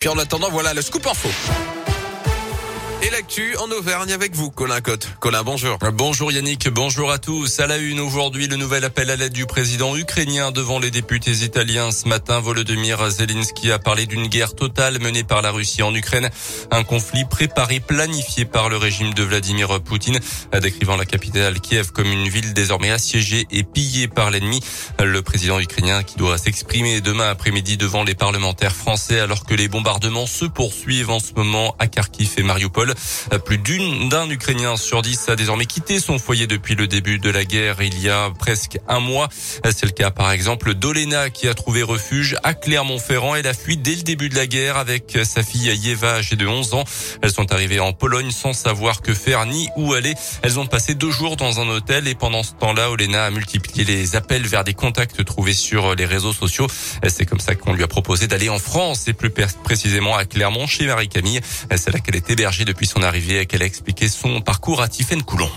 Puis en attendant, voilà le scoop info. Et l'actu en Auvergne avec vous, Colin Cotte. Colin, bonjour. Bonjour Yannick, bonjour à tous. À la une aujourd'hui, le nouvel appel à l'aide du président ukrainien devant les députés italiens. Ce matin, Volodymyr Zelensky a parlé d'une guerre totale menée par la Russie en Ukraine. Un conflit préparé, planifié par le régime de Vladimir Poutine, décrivant la capitale Kiev comme une ville désormais assiégée et pillée par l'ennemi. Le président ukrainien qui doit s'exprimer demain après-midi devant les parlementaires français alors que les bombardements se poursuivent en ce moment à Kharkiv et Mariupol. Plus d'un Ukrainien sur dix a désormais quitté son foyer depuis le début de la guerre il y a presque un mois. C'est le cas par exemple d'Olena qui a trouvé refuge à Clermont-Ferrand. Elle a fui dès le début de la guerre avec sa fille Yeva âgée de 11 ans. Elles sont arrivées en Pologne sans savoir que faire ni où aller. Elles ont passé deux jours dans un hôtel et pendant ce temps-là, Olena a multiplié les appels vers des contacts trouvés sur les réseaux sociaux. C'est comme ça qu'on lui a proposé d'aller en France et plus précisément à Clermont chez Marie-Camille. C'est là qu'elle est hébergée depuis son arrivée qu'elle a expliqué son parcours à Tiffaine Coulon.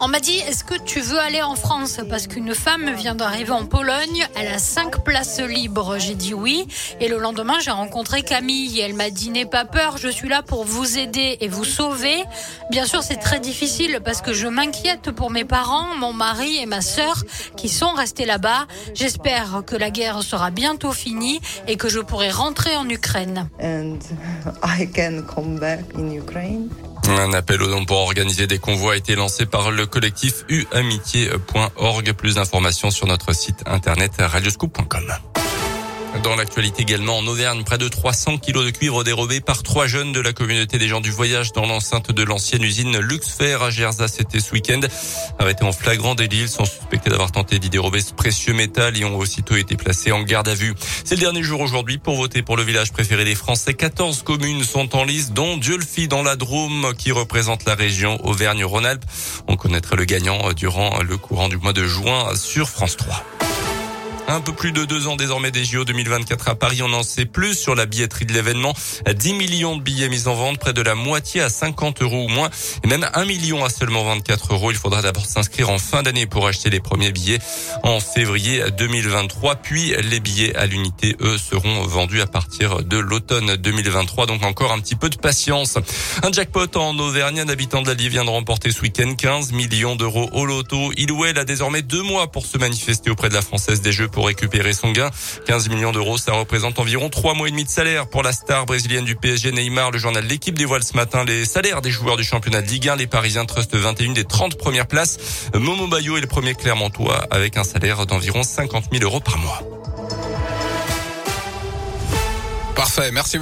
On m'a dit, est-ce que tu veux aller en France Parce qu'une femme vient d'arriver en Pologne, elle a cinq places libres. J'ai dit oui. Et le lendemain, j'ai rencontré Camille. Elle m'a dit, n'aie pas peur, je suis là pour vous aider et vous sauver. Bien sûr, c'est très difficile parce que je m'inquiète pour mes parents, mon mari et ma sœur qui sont restés là-bas. J'espère que la guerre sera bientôt finie et que je pourrai rentrer en Ukraine. Un appel aux dons pour organiser des convois a été lancé par le collectif uamitié.org. Plus d'informations sur notre site internet radioscoop.com. Dans l'actualité également en Auvergne, près de 300 kilos de cuivre dérobés par trois jeunes de la communauté des gens du voyage dans l'enceinte de l'ancienne usine Luxfer à Gerza. C'était ce week-end. Arrêtés en flagrant délit, ils sont suspectés d'avoir tenté d'y dérober ce précieux métal et ont aussitôt été placés en garde à vue. C'est le dernier jour aujourd'hui pour voter pour le village préféré des Français. 14 communes sont en liste, dont Dieulfi dans la Drôme qui représente la région Auvergne-Rhône-Alpes. On connaîtra le gagnant durant le courant du mois de juin sur France 3. Un peu plus de deux ans désormais des JO 2024 à Paris. On en sait plus sur la billetterie de l'événement. 10 millions de billets mis en vente, près de la moitié à 50 euros ou moins, et même un million à seulement 24 euros. Il faudra d'abord s'inscrire en fin d'année pour acheter les premiers billets en février 2023. Puis les billets à l'unité, eux, seront vendus à partir de l'automne 2023. Donc encore un petit peu de patience. Un jackpot en Auvergne. Un habitant de vient de remporter ce week-end 15 millions d'euros au loto. Il ou elle a désormais deux mois pour se manifester auprès de la Française des Jeux pour récupérer son gain. 15 millions d'euros, ça représente environ trois mois et demi de salaire pour la star brésilienne du PSG Neymar. Le journal L'équipe dévoile ce matin les salaires des joueurs du championnat de Ligue 1. Les Parisiens trustent 21 des 30 premières places. Momo Bayo est le premier Clermontois avec un salaire d'environ 50 000 euros par mois. Parfait, merci beaucoup.